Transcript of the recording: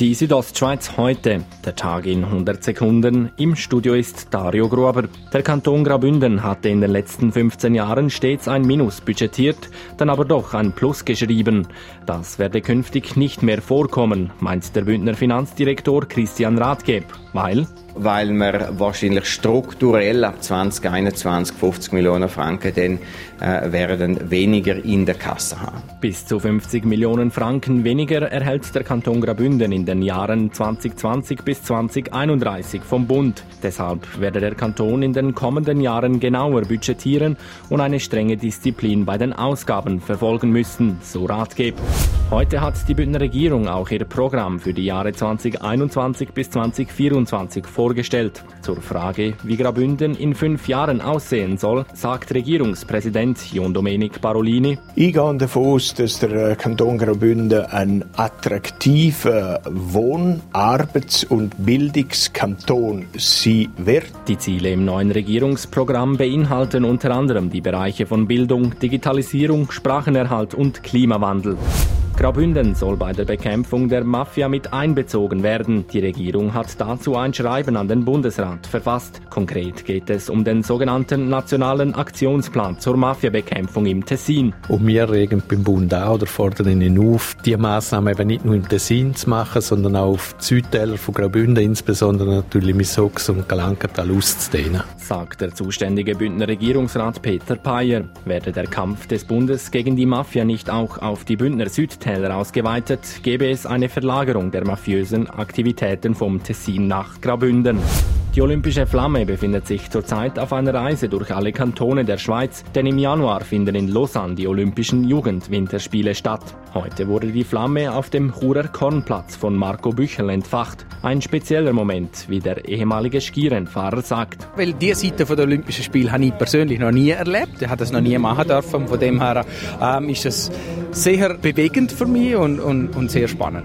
Die Südostschweiz heute, der Tag in 100 Sekunden. Im Studio ist Dario Gruber. Der Kanton Graubünden hatte in den letzten 15 Jahren stets ein Minus budgetiert, dann aber doch ein Plus geschrieben. Das werde künftig nicht mehr vorkommen, meint der Bündner Finanzdirektor Christian Rathgeb, weil weil wir wahrscheinlich strukturell ab 2021 50 Millionen Franken dann äh, werden weniger in der Kasse haben. Bis zu 50 Millionen Franken weniger erhält der Kanton Graubünden in den Jahren 2020 bis 2031 vom Bund. Deshalb werde der Kanton in den kommenden Jahren genauer budgetieren und eine strenge Disziplin bei den Ausgaben verfolgen müssen, so Ratgeber. Heute hat die Bündner Regierung auch ihr Programm für die Jahre 2021 bis 2024 vorgestellt. Zur Frage, wie Grabünden in fünf Jahren aussehen soll, sagt Regierungspräsident John Domenic Parolini. Ich gehe davon aus, dass der äh, Kanton Graubünden ein attraktiver Wohn-, Arbeits- und Bildungskanton sein wird. Die Ziele im neuen Regierungsprogramm beinhalten unter anderem die Bereiche von Bildung, Digitalisierung, Sprachenerhalt und Klimawandel. Graubünden soll bei der Bekämpfung der Mafia mit einbezogen werden. Die Regierung hat dazu ein Schreiben an den Bundesrat verfasst. Konkret geht es um den sogenannten Nationalen Aktionsplan zur Mafiabekämpfung im Tessin. Und wir regen beim Bund auch oder fordern ihn auf, die Massnahmen eben nicht nur im Tessin zu machen, sondern auch auf die Südtäler von Graubünden, insbesondere natürlich Missox und Galankatal auszudehnen. Sagt der zuständige Bündner Regierungsrat Peter Payer. Werde der Kampf des Bundes gegen die Mafia nicht auch auf die Bündner Südtäler Täler ausgeweitet, gäbe es eine Verlagerung der mafiösen Aktivitäten vom Tessin nach Graubünden. Die olympische Flamme befindet sich zurzeit auf einer Reise durch alle Kantone der Schweiz, denn im Januar finden in Lausanne die Olympischen Jugendwinterspiele statt. Heute wurde die Flamme auf dem Churer Kornplatz von Marco Büchel entfacht. Ein spezieller Moment, wie der ehemalige Skirennfahrer sagt. Weil diese Seite der Olympischen Spiele habe ich persönlich noch nie erlebt. Ich habe das noch nie machen dürfen. Von dem her ähm, ist es sehr bewegend für mich und, und, und sehr spannend.